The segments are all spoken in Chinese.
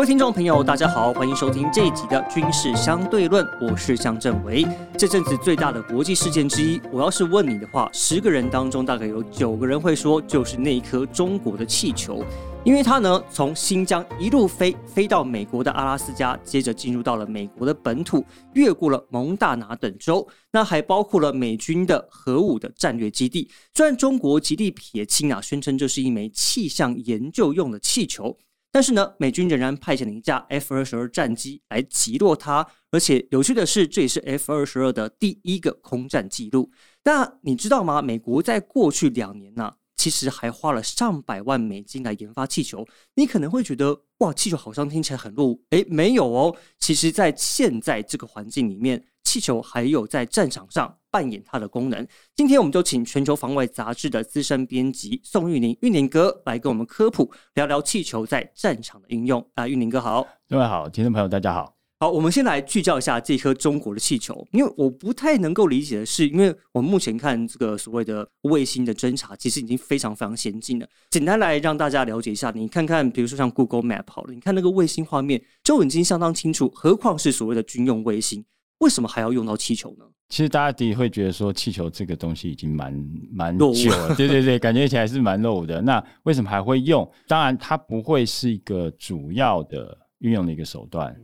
各位听众朋友，大家好，欢迎收听这一集的军事相对论，我是向正维。这阵子最大的国际事件之一，我要是问你的话，十个人当中大概有九个人会说，就是那一颗中国的气球。因为它呢，从新疆一路飞飞到美国的阿拉斯加，接着进入到了美国的本土，越过了蒙大拿等州，那还包括了美军的核武的战略基地。虽然中国极力撇清啊，宣称这是一枚气象研究用的气球，但是呢，美军仍然派遣了一架 F 二十二战机来击落它。而且有趣的是，这也是 F 二十二的第一个空战记录。那你知道吗？美国在过去两年呢？其实还花了上百万美金来研发气球，你可能会觉得哇，气球好像听起来很落伍。诶，没有哦。其实，在现在这个环境里面，气球还有在战场上扮演它的功能。今天，我们就请全球防卫杂志的资深编辑宋玉宁玉宁哥来跟我们科普，聊聊气球在战场的应用。啊，玉宁哥好，各位好，听众朋友大家好。好，我们先来聚焦一下这颗中国的气球，因为我不太能够理解的是，因为我们目前看这个所谓的卫星的侦察，其实已经非常非常先进了。简单来让大家了解一下，你看看，比如说像 Google Map 好了，你看那个卫星画面就已经相当清楚，何况是所谓的军用卫星，为什么还要用到气球呢？其实大家第一会觉得说，气球这个东西已经蛮蛮久了，对对对，感觉起来是蛮落伍的。那为什么还会用？当然，它不会是一个主要的运用的一个手段。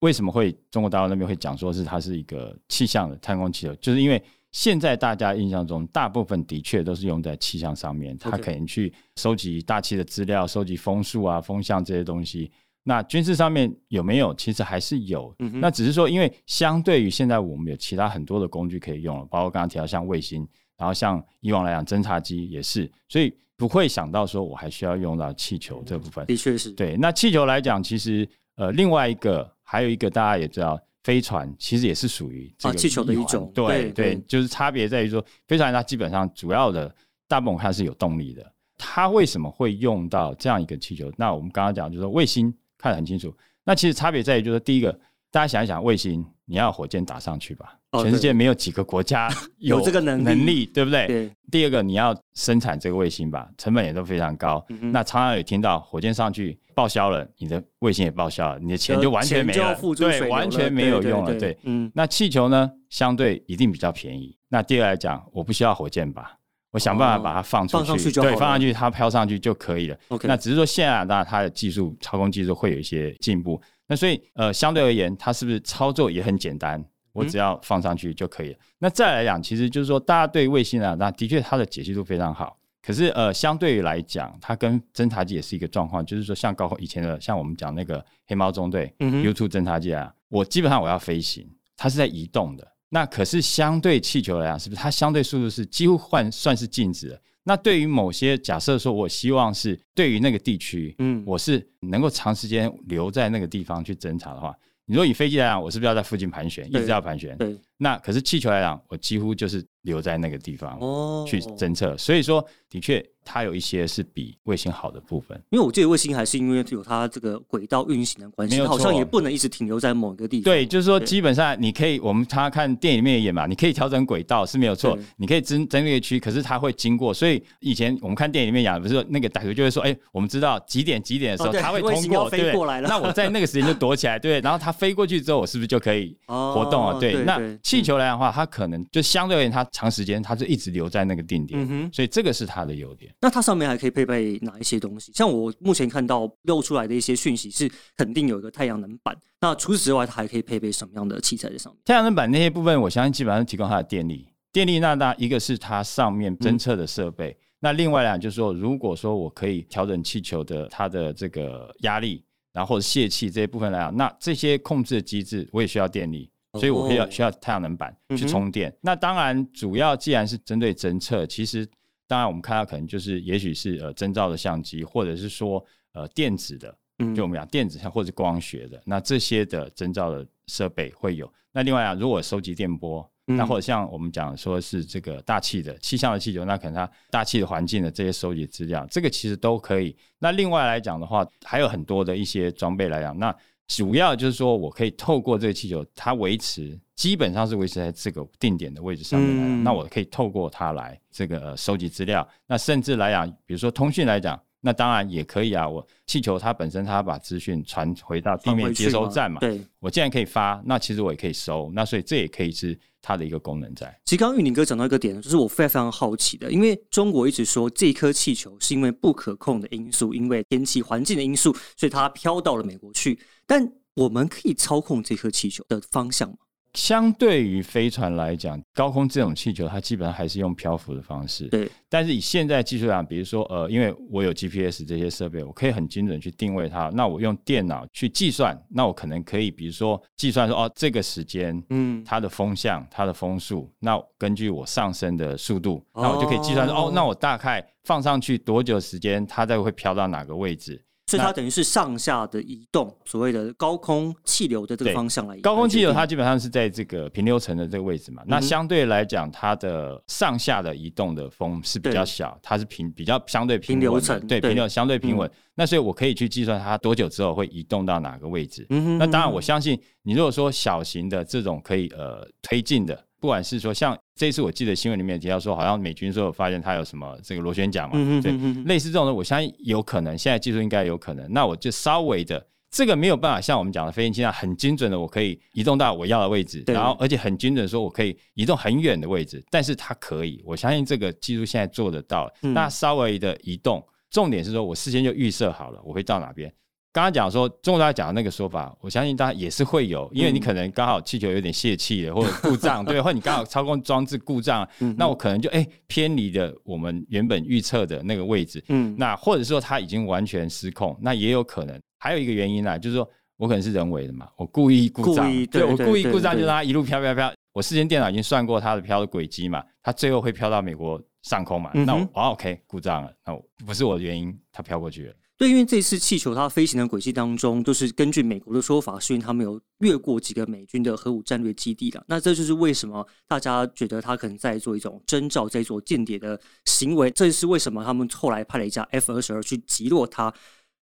为什么会中国大陆那边会讲说是它是一个气象的太空气球？就是因为现在大家印象中，大部分的确都是用在气象上面，它可能去收集大气的资料，收集风速啊、风向这些东西。那军事上面有没有？其实还是有。那只是说，因为相对于现在我们有其他很多的工具可以用了，包括刚刚提到像卫星，然后像以往来讲侦察机也是，所以不会想到说我还需要用到气球这部分。的确是对。那气球来讲，其实呃，另外一个。还有一个大家也知道，飞船其实也是属于这个气球的一种。对对，就是差别在于说，飞船它基本上主要的大部分它是有动力的。它为什么会用到这样一个气球？那我们刚刚讲就是说卫星看得很清楚。那其实差别在于就是第一个，大家想一想，卫星你要火箭打上去吧？全世界没有几个国家 有这个能能力，对不对？对。第二个，你要生产这个卫星吧，成本也都非常高。那常常有听到火箭上去报销了，你的卫星也报销了，你的钱就完全没了，对，完全没有用了。对，嗯。那气球呢，相对一定比较便宜。那第二来讲，我不需要火箭吧，我想办法把它放出去，对，放上去它飘上去就可以了。OK。那只是说现在当然它的技术操控技术会有一些进步。那所以呃，相对而言，它是不是操作也很简单？我只要放上去就可以了。那再来讲，其实就是说，大家对卫星啊，那的确它的解析度非常好。可是呃，相对于来讲，它跟侦察机也是一个状况，就是说，像高以前的，像我们讲那个黑猫中队 U2 侦察机啊，我基本上我要飞行，它是在移动的。那可是相对气球来讲，是不是它相对速度是几乎换算是静止的？那对于某些假设说，我希望是对于那个地区，嗯，我是能够长时间留在那个地方去侦查的话。你说以飞机来讲，我是不是要在附近盘旋，一直要盘旋？对。那可是气球来讲，我几乎就是留在那个地方去侦测。所以说，的确。它有一些是比卫星好的部分，因为我记得卫星还是因为有它这个轨道运行的关系，好像也不能一直停留在某一个地方。对，就是说基本上你可以，我们他看电影里面演嘛，你可以调整轨道是没有错，你可以增增列区，可是它会经过。所以以前我们看电影里面演，不是那个歹徒就会说，哎，我们知道几点几点的时候他会通过，对，那我在那个时间就躲起来，对，然后它飞过去之后，我是不是就可以 活动了？对，那气球来讲的话，它可能就相对而言，它长时间它是一直留在那个定点，所以这个是它的优点。那它上面还可以。配备哪一些东西？像我目前看到露出来的一些讯息是肯定有一个太阳能板。那除此之外，它还可以配备什么样的器材在上面？太阳能板那些部分，我相信基本上提供它的电力。电力那那一个是它上面侦测的设备，那另外两就是说，如果说我可以调整气球的它的这个压力，然后泄气这一部分来讲，那这些控制的机制我也需要电力，所以我需要需要太阳能板去充电。那当然，主要既然是针对侦测，其实。当然，我们看到可能就是，也许是呃征兆的相机，或者是说呃电子的，就我们讲电子或者光学的，那这些的征兆的设备会有。那另外啊，如果收集电波，那或者像我们讲说是这个大气的气象的气球，那可能它大气的环境的这些收集资料，这个其实都可以。那另外来讲的话，还有很多的一些装备来讲，那主要就是说我可以透过这个气球，它维持。基本上是维持在这个定点的位置上面来，那我可以透过它来这个收集资料。那甚至来讲，比如说通讯来讲，那当然也可以啊。我气球它本身它把资讯传回到地面接收站嘛，对，我既然可以发，那其实我也可以收，那所以这也可以是它的一个功能在。其实刚刚玉宁哥讲到一个点，就是我非常非常好奇的，因为中国一直说这颗气球是因为不可控的因素，因为天气环境的因素，所以它飘到了美国去。但我们可以操控这颗气球的方向吗？相对于飞船来讲，高空这种气球它基本上还是用漂浮的方式。对，但是以现在技术来讲，比如说呃，因为我有 GPS 这些设备，我可以很精准去定位它。那我用电脑去计算，那我可能可以比如说计算说哦，这个时间，嗯，它的风向、它的风速，那根据我上升的速度，哦那我就可以计算说哦，那我大概放上去多久时间，它再会飘到哪个位置。所以它等于是上下的移动，所谓的高空气流的这个方向来。高空气流它基本上是在这个平流层的这个位置嘛，那相对来讲，它的上下的移动的风是比较小，它是平比较相对平稳对，层对平流相对平稳。那所以我可以去计算它多久之后会移动到哪个位置。定嗯哼那当然，嗯我相信你如果说小型的这种可以呃推进的，不管是说像这一次我记得新闻里面提到说，好像美军说有发现它有什么这个螺旋桨嘛，对，类似这种的，我相信有可能，现在技术应该有可能。那我就稍微的，这个没有办法像我们讲的飞行器那样很精准的，我可以移动到我要的位置，然后而且很精准地说我可以移动很远的位置，但是它可以，我相信这个技术现在做得到。嗯那稍微的移动，重点是说我事先就预设好了我会到哪边。刚刚讲说中国大家讲的那个说法，我相信大家也是会有，因为你嗯可能刚好气球有点泄气了，或者故障，对，或者你刚好操控装置故障，那我可能就哎、偏离了我们原本预测的那个位置，嗯那或者说它已经完全失控，那也有可能。还有一个原因啦，就是说我可能是人为的嘛，我故意故障，对我故意故障就让它一路飘飘飘。我事先电脑已经算过它的飘的轨迹嘛，它最后会飘到美国上空嘛，嗯那我、哦、OK 故障了，那我不是我的原因，它飘过去了。对，因为这次气球它飞行的轨迹当中，都是根据美国的说法，是因为他们有越过几个美军的核武战略基地的。那这就是为什么大家觉得他可能在做一种征兆，在做间谍的行为。这是为什么他们后来派了一架 F 二十二去击落它。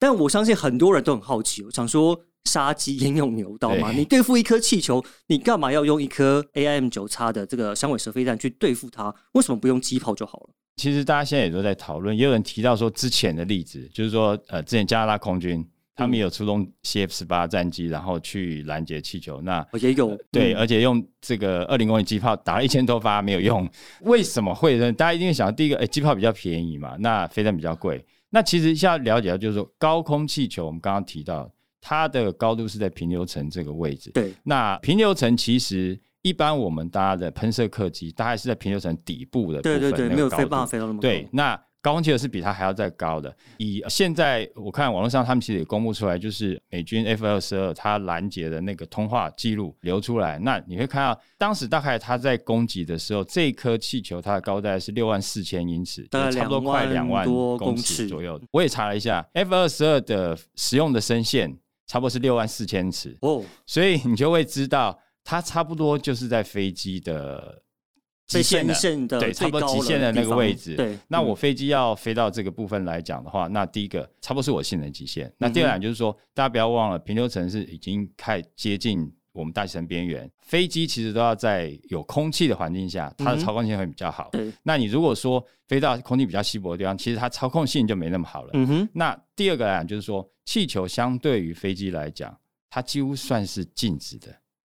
但我相信很多人都很好奇，我想说杀鸡焉用牛刀嘛？你对付一颗气球，你干嘛要用一颗 AIM 九叉的这个响尾蛇飞弹去对付它？为什么不用机炮就好了？其实大家现在也都在讨论，也有人提到说之前的例子，就是说呃，之前加拿大空军他们也有出动 CF 十八战机，然后去拦截气球。那我也有对，嗯而且用这个二零公里机炮打了一千多发没有用，为什么会呢？大家一定会想，第一个，哎，机炮比较便宜嘛，那飞弹比较贵。那其实要了解到，就是说高空气球，我们刚刚提到它的高度是在平流层这个位置。对，那平流层其实一般我们搭的喷射客机大概是在平流层底部的部分，没有飞办法度飞到那么高。对，那高空气球是比它还要再高的。以现在我看网络上他们其实也公布出来，就是美军 F 二十二它拦截的那个通话记录流出来，那你会看到当时大概它在攻击的时候，这颗气球它的高大概是六万四千英尺，大概差不多快两2万万多公尺左右。我也查了一下，F 二十二的使用的声线差不多是六万四千尺，哦，所以你就会知道它差不多就是在飞机的极限的对，差不多极限的那个位置。对，那我嗯。飞机要飞到这个部分来讲的话，那第一个差不多是我性能极限。那嗯第二点就是说，大家不要忘了，平流层是已经太接近我们大气层边缘，飞机其实都要在有空气的环境下，它的操控性会比较好。对，那你如果说飞到空气比较稀薄的地方，其实它操控性就没那么好了。嗯哼，那第二个来讲就是说，气球相对于飞机来讲，它几乎算是静止的。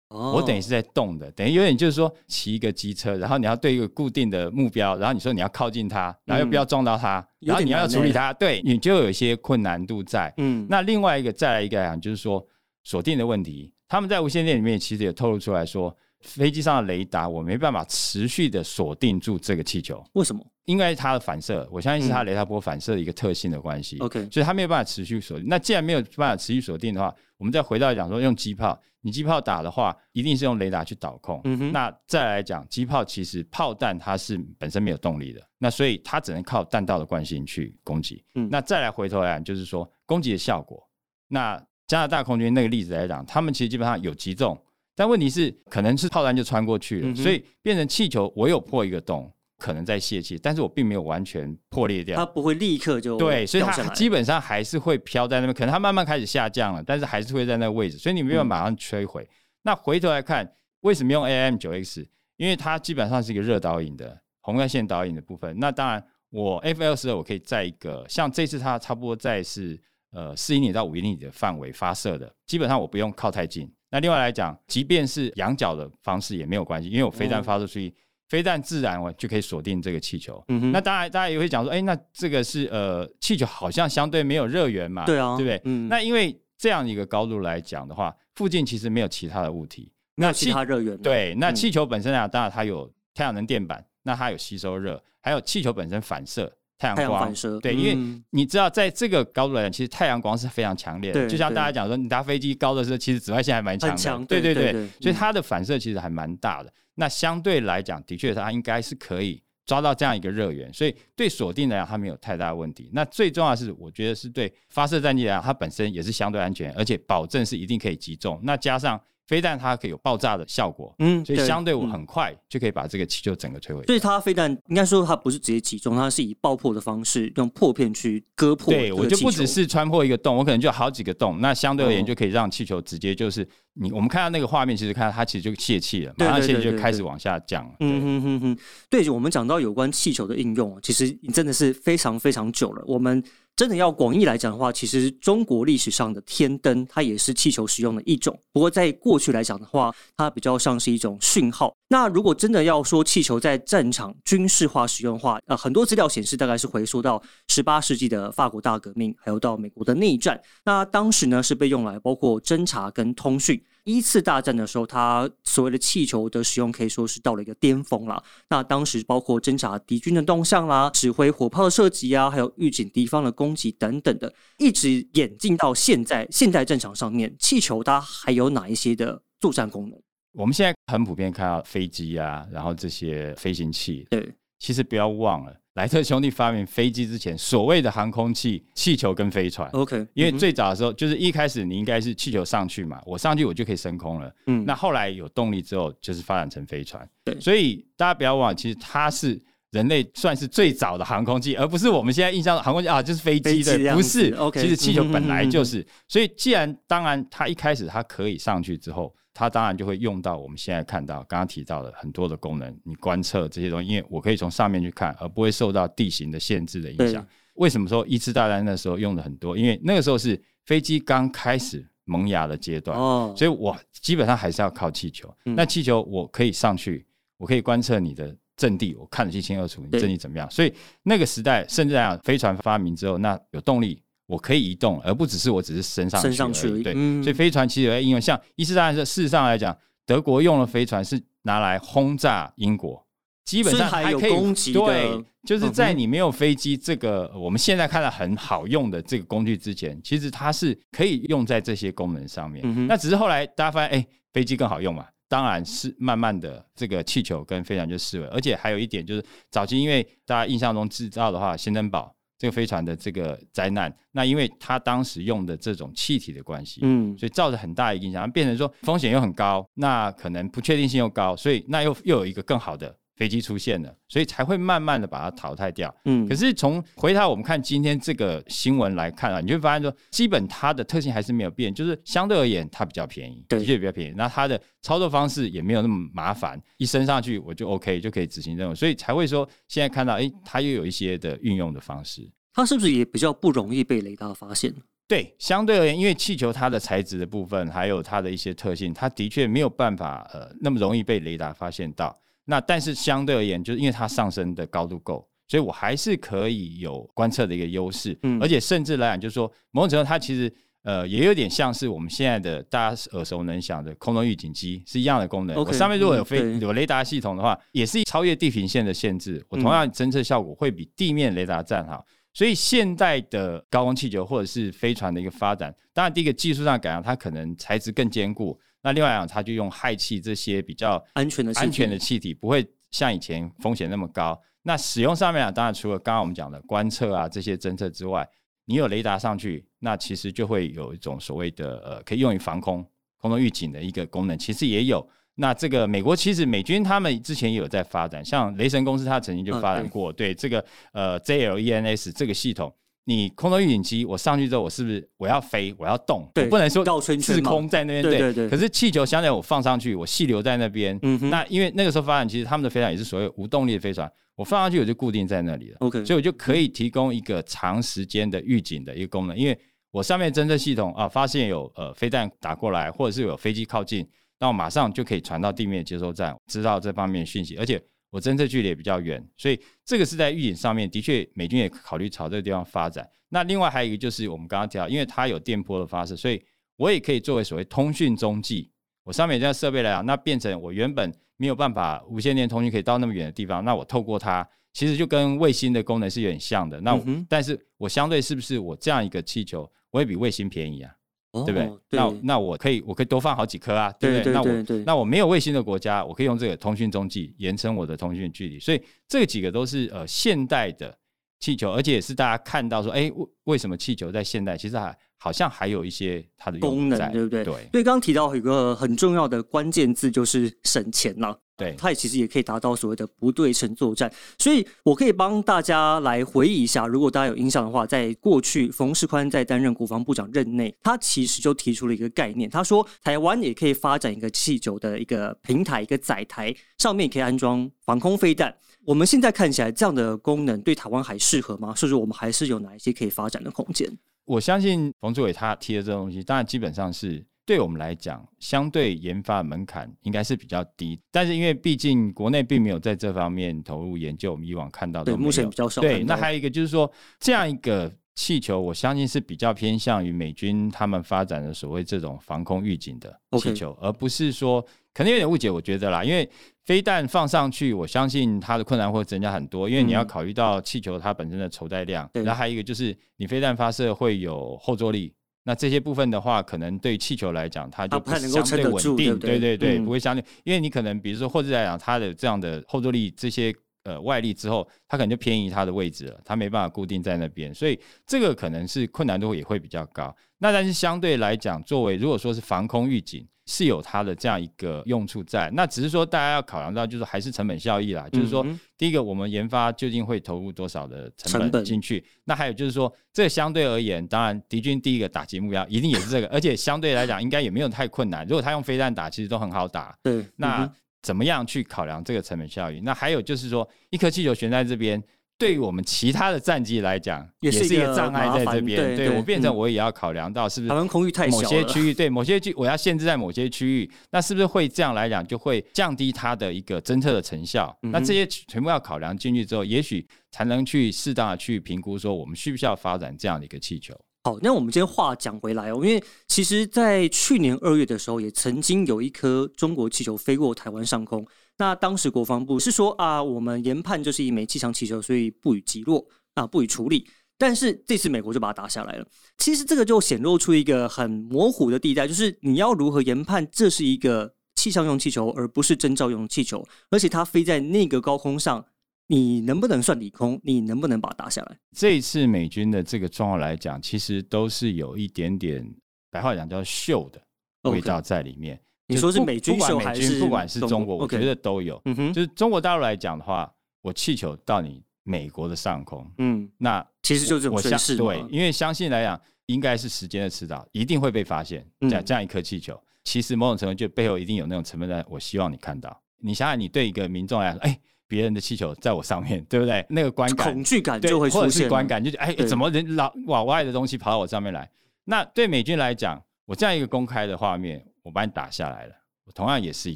哦我等于是在动的，等于有点就是说骑一个机车，然后你要对一个固定的目标，然后你说你要靠近它，然后又不要撞到它，嗯然后你要处理它，对你就有一些困难度在。嗯，那另外一个再来一个来讲，就是说锁定的问题，他们在无线电里面其实也透露出来说，飞机上的雷达我没办法持续的锁定住这个气球，为什么因为它的反射，我相信是它嗯雷达波反射的一个特性的关系。？OK，所以它没有办法持续锁定。那既然没有办法持续锁定的话，我们再回到讲说用机炮，你机炮打的话，一定是用雷达去导控。嗯哼，那再来讲，机炮其实炮弹它是本身没有动力的，那所以它只能靠弹道的惯性去攻击。嗯那再来回头来讲，就是说攻击的效果。那加拿大空军那个例子来讲，他们其实基本上有击中，但问题是可能是炮弹就穿过去了，嗯所以变成气球，我有破一个洞，可能在泄气，但是我并没有完全破裂掉。它不会立刻就对，所以它基本上还是会飘在那边，可能它慢慢开始下降了，但是还是会在那个位置，所以你没有办法马上摧毁。那回头来看，为什么用 AM 九 X？因为它基本上是一个热导引的红外线导引的部分。那当然，我 F L 十二我可以在一个像这次它差不多在是呃四英里到五英里的范围发射的，基本上我不用靠太近。那另外来讲，即便是仰角的方式也没有关系，因为我飞弹发射出去，飞弹自然我就可以锁定这个气球。嗯哼那当然，大家也会讲说，哎、那这个是呃气球好像相对没有热源嘛，对啊，对不对？嗯，那因为这样一个高度来讲的话，附近其实没有其他的物体。没有其他热源了，对，那嗯气球本身啊，当然它有太阳能电板，那它有吸收热，还有气球本身反射太阳光。反射，对，因为嗯你知道，在这个高度来讲，其实太阳光是非常强烈的。就像大家讲说，你搭飞机高的时候，其实紫外线还蛮强的。强对对对所以它的反射其实还蛮大的。那相对来讲，的确它应该是可以抓到这样一个热源，所以对锁定来讲，它没有太大的问题。那最重要的是，我觉得是对发射战机来讲，它本身也是相对安全，而且保证是一定可以击中。那加上飞弹，它可以有爆炸的效果，嗯，所以相对我嗯很快就可以把这个气球整个摧毁。所以它飞弹应该说它不是直接击中，它是以爆破的方式用破片去割破对。我就不只是穿破一个洞，我可能就好几个洞。那相对而言，哦就可以让气球直接就是你我们看到那个画面，其实看到它其实就泄气了，对马上泄气就开始往下降了。嗯对，哼哼哼，对，我们讲到有关气球的应用，其实真的是非常非常久了。我们真的要广义来讲的话，其实中国历史上的天灯，它也是气球使用的一种。不过在过去来讲的话，它比较像是一种讯号。那如果真的要说气球在战场军事化使用的话，呃，很多资料显示大概是回溯到十八世纪的法国大革命，还有到美国的内战。那当时呢是被用来包括侦察跟通讯。一次大战的时候，它所谓的气球的使用可以说是到了一个巅峰啦。那当时包括侦察敌军的动向啦，指挥火炮的射击啊，还有预警敌方的攻击等等的，一直演进到现在现代战场上面，气球它还有哪一些的作战功能？我们现在很普遍看到飞机啊，然后这些飞行器，对，其实不要忘了，莱特兄弟发明飞机之前，所谓的航空器、气球跟飞船。OK，因为最早的时候，就是一开始你应该是气球上去嘛，我上去我就可以升空了。嗯那后来有动力之后，就是发展成飞船。对所以大家不要忘了，其实它是人类算是最早的航空器，而不是我们现在印象的航空器啊，就是飞飞机的，不是。OK 其实气球本来就嗯是。所以既然当然它一开始它可以上去之后，它当然就会用到我们现在看到刚刚提到的很多的功能，你观测这些东西，因为我可以从上面去看，而不会受到地形的限制的影响。为什么说一次大战那时候用的很多？因为那个时候是飞机刚开始萌芽的阶段，哦，所以我基本上还是要靠气球。嗯那气球我可以上去，我可以观测你的阵地，我看得一清二楚，你阵地怎么样。所以那个时代，甚至来讲，飞船发明之后，那有动力，我可以移动，而不只是我只是升上去升上去而已对，嗯所以飞船其实有在应用，像一次大战事实上来讲，德国用的飞船是拿来轰炸英国。基本上还可以攻击对，就是在你没有飞机这个我们现在看到很好用的这个工具之前，其实它是可以用在这些功能上面。嗯那只是后来大家发现，哎、飞机更好用嘛。当然是慢慢的，这个气球跟飞船就失为，而且还有一点就是，早期因为大家印象中制造的话，仙登堡这个飞船的这个灾难，那因为它当时用的这种气体的关系，嗯，所以造成很大的影响，变成说风险又很高，那可能不确定性又高，所以那又又有一个更好的飞机出现了，所以才会慢慢的把它淘汰掉。嗯，可是从回到我们看今天这个新闻来看啊，你就会发现说，基本它的特性还是没有变，就是相对而言它比较便宜，对的确比较便宜。那它的操作方式也没有那么麻烦，一升上去我就 OK 就可以执行任务，所以才会说现在看到，诶，它又有一些的运用的方式。它是不是也比较不容易被雷达发现？对，相对而言，因为气球它的材质的部分，还有它的一些特性，它的确没有办法呃那么容易被雷达发现到。那但是相对而言，就是因为它上升的高度够，所以我还是可以有观测的一个优势。嗯而且甚至来讲，就是说某种程度它其实呃也有点像是我们现在的大家耳熟能详的空中预警机是一样的功能。我上面如果有飞、嗯有雷达系统的话，也是超越地平线的限制，我同样侦测效果会比地面雷达站好。所以现代的高空气球或者是飞船的一个发展，当然第一个技术上改良，它可能材质更坚固。那另外来讲，它就用氦气这些比较安全的气体安全的气体，不会像以前风险那么高。那使用上面啊，当然除了刚刚我们讲的观测啊这些侦测之外，你有雷达上去，那其实就会有一种所谓的呃可以用于防空、空中预警的一个功能，其实也有。那这个美国其实美军他们之前也有在发展，像雷神公司它曾经就嗯发展过，对这个呃 JLENS 这个系统，你空中预警机，我上去之后，我是不是我要飞，我要动？对我不能说绕圈圈滞空在那边。对对对可是气球相对我放上去，我气流在那边。嗯哼那因为那个时候发展，其实他们的飞船也是所谓无动力的飞船，我放上去我就固定在那里了。OK，所以我就可以提供一个长时间的预警的一个功能，因为我上面侦测系统啊，发现有呃飞弹打过来，或者是有飞机靠近，那我马上就可以传到地面接收站，知道这方面的讯息，而且我侦测距离也比较远，所以这个是在预警上面，的确美军也考虑朝这个地方发展。那另外还有一个就是我们刚刚提到，因为它有电波的发射，所以我也可以作为所谓通讯中继。我上面这样设备来讲，那变成我原本没有办法无线电通讯可以到那么远的地方，那我透过它，其实就跟卫星的功能是有点像的。那、嗯但是我相对是不是我这样一个气球，我也比卫星便宜啊？对不对？哦那那我可以我可以多放好几颗啊，对不对对那我那我没有卫星的国家，我可以用这个通讯中继延伸我的通讯距离。所以这几个都是呃现代的气球，而且也是大家看到说，哎，为为什么气球在现代其实还好像还有一些它的功能对不对？对所以刚刚提到有一个很重要的关键字就是省钱啦。对它也其实也可以达到所谓的不对称作战，所以我可以帮大家来回忆一下，如果大家有印象的话，在过去冯世宽在担任国防部长任内，他其实就提出了一个概念，他说台湾也可以发展一个气球的一个平台，一个载台，上面也可以安装防空飞弹。我们现在看起来这样的功能对台湾还适合吗？甚至我们还是有哪一些可以发展的空间？我相信冯志伟他提的这东西，当然基本上是对我们来讲，相对研发的门槛应该是比较低。但是因为毕竟国内并没有在这方面投入研究，我们以往看到对，都没有目前比。较少对，那还有一个就是说，这样一个气球，我相信是比较偏向于美军他们发展的所谓这种防空预警的气球而不是说可能有点误解，我觉得啦，因为飞弹放上去，我相信它的困难会增加很多，因为你要嗯考虑到气球它本身的筹载量，对然后还有一个就是你飞弹发射会有后坐力。那这些部分的话，可能对气球来讲，它就不相对稳定，住对不对对不会相对，因为你可能比如说或者来讲，它的这样的后坐力这些呃外力之后，它可能就偏移它的位置了，它没办法固定在那边，所以这个可能是困难度也会比较高。那但是相对来讲，作为如果说是防空预警，是有它的这样一个用处在。那只是说大家要考量到，就是还是成本效益啦，就是说第一个，我们研发究竟会投入多少的成本进去？那还有就是说，这个相对而言，当然敌军第一个打击目标一定也是这个，而且相对来讲应该也没有太困难。如果他用飞弹打，其实都很好打。对，那怎么样去考量这个成本效益？那还有就是说，一颗气球悬在这边，对于我们其他的战机来讲，也是一个个障碍在这边。对对我变成嗯我也要考量到是不是台湾空域太小某，些区域对某些区我要限制在某些区域，那是不是会这样来讲就会降低它的一个侦测的成效？嗯那这些全部要考量进去之后，也许才能去适当的去评估说我们需不需要发展这样的一个气球。好，那我们今天话讲回来哦，因为其实，在去年二月的时候，也曾经有一颗中国气球飞过台湾上空。那当时国防部是说啊，我们研判就是一枚气象气球，所以不予击落啊，不予处理。但是这次美国就把它打下来了。其实这个就显露出一个很模糊的地带，就是你要如何研判这是一个气象用气球，而不是征兆用气球，而且它飞在那个高空上，你能不能算低空？你能不能把它打下来？这一次美军的这个状况来讲，其实都是有一点点白话讲叫秀的味道在里面。你说是美军不管美秀还是军不管是中中国，我觉得都有。嗯哼，就是中国大陆来讲的话，我气球到你美国的上空，嗯，那其实就这种我对，因为相信来讲，应该是时间的迟早，一定会被发现。嗯这样这样一颗气球，其实某种程度就背后一定有那种成分在，我希望你看到。你想想，你对一个民众来说，哎，别人的气球在我上面，对不对？那个观感恐惧感对就会或者出现了是观感，就是哎，怎么人老往外的东西跑到我上面来？那对美军来讲，我这样一个公开的画面，我把你打下来了，我同样也是一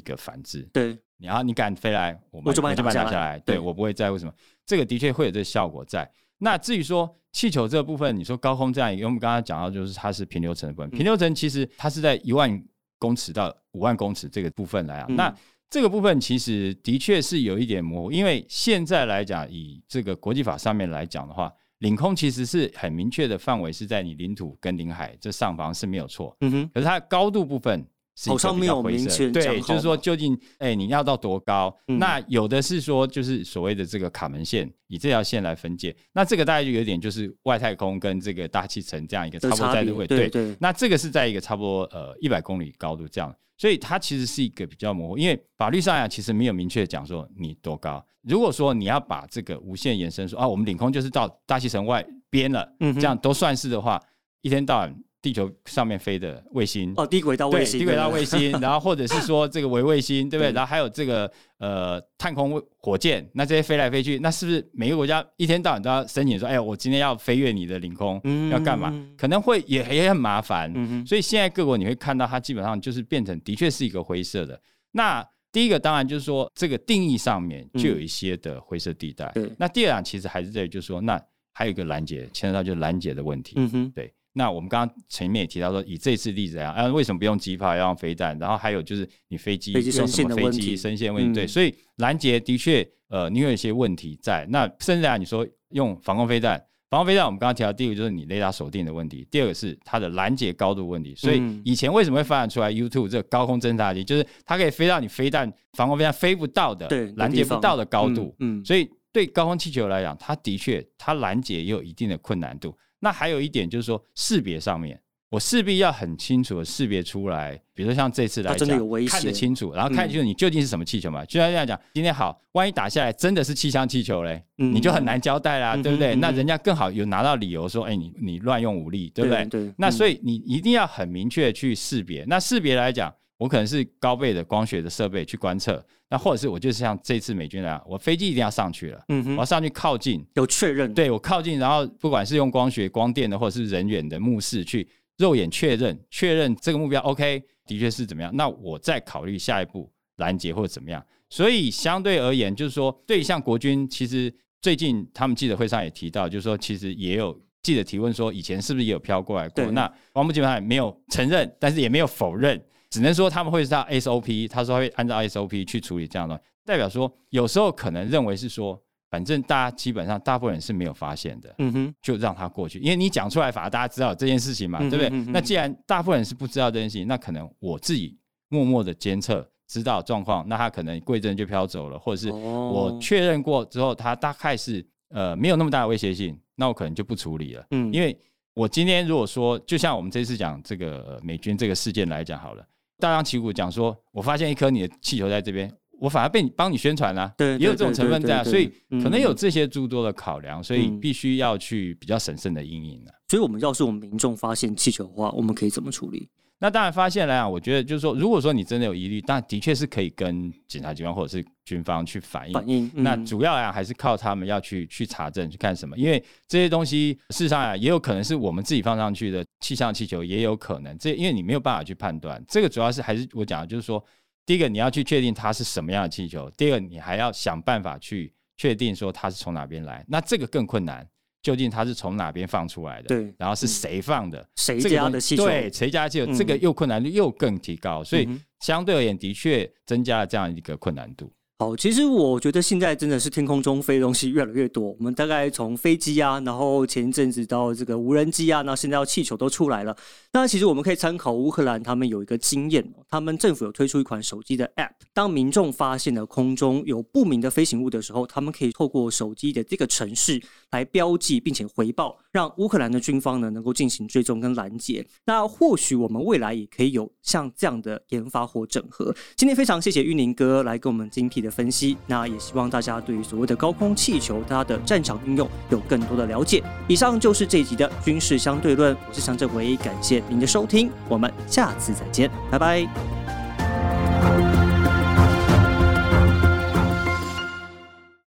个反制。对，你要你敢飞来，我我就把你打下来。对对我不会在乎什么，这个的确会有这个效果在。那至于说气球这个部分，你说高空这样一个，我们刚刚讲到就是它是平流层的部分，嗯平流层其实它是在一万公尺到五万公尺这个部分来啊。嗯那这个部分其实的确是有一点模糊，因为现在来讲，以这个国际法上面来讲的话，领空其实是很明确的范围是在你领土跟领海这上方是没有错，嗯哼，可是它的高度部分好像没有明确对，就是说究竟哎、你要到多高？嗯。那有的是说就是所谓的这个卡门线，以这条线来分界，那这个大概就有点就是外太空跟这个大气层这样一个差不多在这位对对那这个是在一个差不多呃一百公里高度这样，所以它其实是一个比较模糊，因为法律上呀其实没有明确讲说你多高。如果说你要把这个无限延伸说啊，我们领空就是到大气层外边了，嗯这样都算是的话，一天到晚地球上面飞的卫星，哦，低轨道，卫星，低轨道卫星，然后或者是说这个微卫星，对不对？然后还有这个呃探空火箭，那这些飞来飞去，那是不是每个国家一天到晚都要申请说，哎呀，我今天要飞越你的领空，嗯要干嘛？可能会也也很麻烦。嗯，所以现在各国你会看到，它基本上就是变成的确是一个灰色的。那第一个当然就是说，这个定义上面就有一些的灰色地带。对那第二样其实还是在于就是说，那还有一个拦截，牵扯到就是拦截的问题。嗯哼，对，那我们刚刚前面也提到说，以这次例子来讲，啊，为什么不用机炮，要用飞弹？然后还有就是你飞机飞机用什么飞升线的问题机升线问题？嗯对，所以拦截的确，呃，你有一些问题在。那甚至啊，你说用防空飞弹。防空飞弹，我们刚刚提到第一个就是你雷达锁定的问题，第二个是它的拦截高度问题。所以嗯以前为什么会发展出来 YouTube 这个高空侦察机，就是它可以飞到你飞弹防空飞弹飞不到的对拦截不到的高度。嗯，嗯所以对高空气球来讲，它的确它拦截也有一定的困难度。那还有一点就是说识别上面，我势必要很清楚的识别出来，比如说像这次来讲，看得清楚，然后看清楚你究竟是什么气球嘛。就像这样讲，今天好，万一打下来真的是气象气球嘞，嗯你就很难交代啦，嗯对不对？那人家更好有拿到理由说，哎，你你乱用武力，对不对？对，那所以以你一定要很明确地去识别。那识别来讲，我可能是高倍的光学的设备去观测，那或者是我就是像这次美军来讲，我飞机一定要上去了，嗯哼，我要上去靠近，有确认，对我靠近，然后不管是用光学、光电的，或者是人眼的目视去肉眼确认，确认这个目标 OK，的确是怎么样，那我再考虑下一步拦截或者怎么样。所以相对而言，就是说，对像国军，其实最近他们记者会上也提到，就是说，其实也有记者提问说，以前是不是也有飘过来过？那王部基本上也没有承认，但是也没有否认，只能说他们会是他 SOP，他说会按照 SOP 去处理这样的，代表说有时候可能认为是说，反正大家基本上大部分人是没有发现的，嗯哼，就让他过去，因为你讲出来，反而大家知道这件事情嘛，嗯对不对？嗯那既然大部分人是不知道这件事情，那可能我自己默默的监测，知道状况，那他可能贵阵就飘走了，或者是哦。我确认过之后，他大概是呃没有那么大的威胁性，那我可能就不处理了，嗯，因为我今天如果说，就像我们这次讲这个呃美军这个事件来讲好了，大张旗鼓讲说，我发现一颗你的气球在这边。我反而被你帮你宣传了、对也有这种成分在啊，所以可能有这些诸多的考量，所以嗯必须要去比较审慎的应应啊。所以我们要是我们民众发现气球的话，我们可以怎么处理？那当然发现来讲，我觉得就是说，如果说你真的有疑虑，但的确是可以跟检察机关或者是军方去反映。反应？那嗯主要啊还是靠他们要去去查证去干什么，因为这些东西事实上啊也有可能是我们自己放上去的气象气球，也有可能这因为你没有办法去判断。这个主要是还是我讲的就是说，第一个你要去确定它是什么样的气球，第二个你还要想办法去确定说它是从哪边来，那这个更困难，究竟它是从哪边放出来的？对然后是谁放的？谁嗯家的气球？对，谁家的气球，嗯这个又困难度又更提高，所以相对而言，的确增加了这样一个困难度。好，其实我觉得现在真的是天空中飞的东西越来越多。我们大概从飞机啊，然后前一阵子到这个无人机啊，那现在到气球都出来了。那其实我们可以参考乌克兰，他们有一个经验，他们政府有推出一款手机的 App，当民众发现了空中有不明的飞行物的时候，他们可以透过手机的这个程式来标记并且回报，让乌克兰的军方呢能够进行追踪跟拦截。那或许我们未来也可以有像这样的研发或整合。今天非常谢谢玉宁哥来跟我们精辟的分析，那也希望大家对于所谓的高空气球它的战场应用有更多的了解。以上就是这一集的军事相对论，我是向正伟，感谢您的收听，我们下次再见，拜拜。